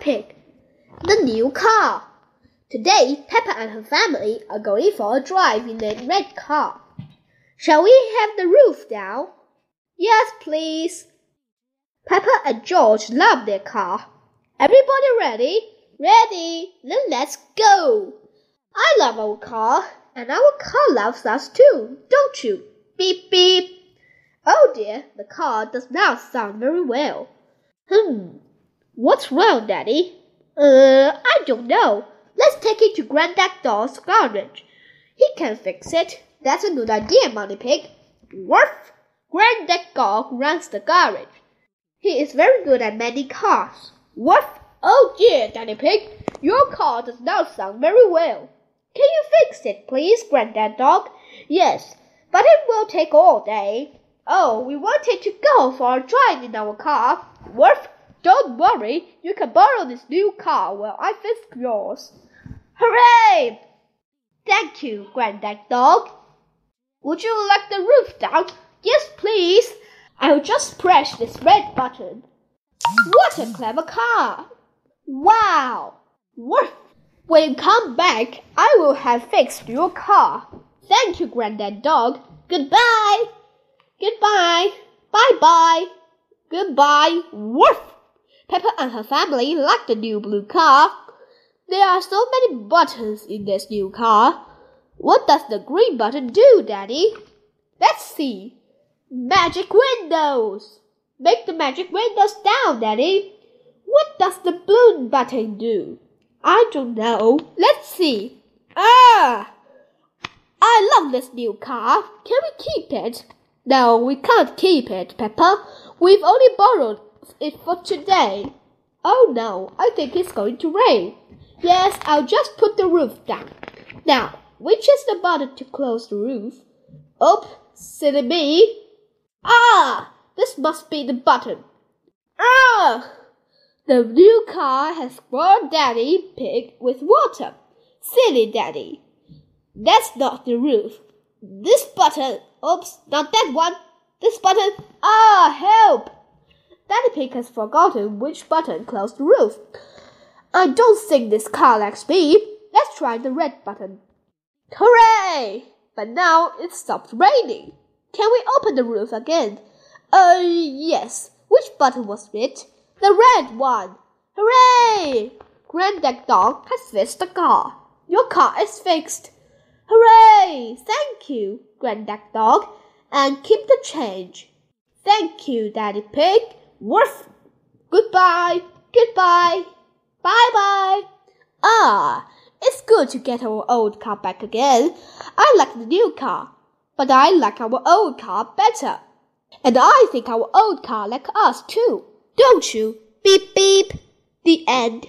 Pig. The new car. Today, Peppa and her family are going for a drive in their red car. Shall we have the roof down? Yes, please. Peppa and George love their car. Everybody ready? Ready. Then let's go. I love our car, and our car loves us too, don't you? Beep beep. Oh dear, the car does not sound very well. Hmm. What's wrong, Daddy? Uh, I don't know. Let's take it to Granddad Dog's garage. He can fix it. That's a good idea, Mummy Pig. Woof! Granddad Dog runs the garage. He is very good at mending cars. Woof! Oh dear, Daddy Pig, your car does not sound very well. Can you fix it, please, Granddad Dog? Yes, but it will take all day. Oh, we wanted to go for a drive in our car. Woof! Don't worry, you can borrow this new car while I fix yours. Hooray! Thank you, Granddad Dog. Would you like the roof down? Yes, please. I'll just press this red button. What a clever car! Wow! Woof! When you come back, I will have fixed your car. Thank you, Granddad Dog. Goodbye. Goodbye. Bye bye. Goodbye. Woof! Peppa and her family like the new blue car. There are so many buttons in this new car. What does the green button do, Daddy? Let's see. Magic windows. Make the magic windows down, Daddy. What does the blue button do? I don't know. Let's see. Ah! I love this new car. Can we keep it? No, we can't keep it, Peppa. We've only borrowed it for today. Oh no, I think it's going to rain. Yes, I'll just put the roof down. Now, which is the button to close the roof? Up, silly me. Ah, this must be the button. Ah! The new car has spoiled Daddy Pig with water. Silly Daddy. That's not the roof. This button. Oops, not that one. This button. Ah, help! Daddy Pig has forgotten which button closed the roof. I don't think this car likes me. Let's try the red button. Hooray! But now it stopped raining. Can we open the roof again? Uh, yes. Which button was it? The red one. Hooray! Granddad Dog has fixed the car. Your car is fixed. Hooray! Thank you, Granddad Dog, and keep the change. Thank you, Daddy Pig. Woof! Goodbye! Goodbye! Bye bye! Ah, it's good to get our old car back again. I like the new car, but I like our old car better. And I think our old car like us too. Don't you? Beep beep. The end.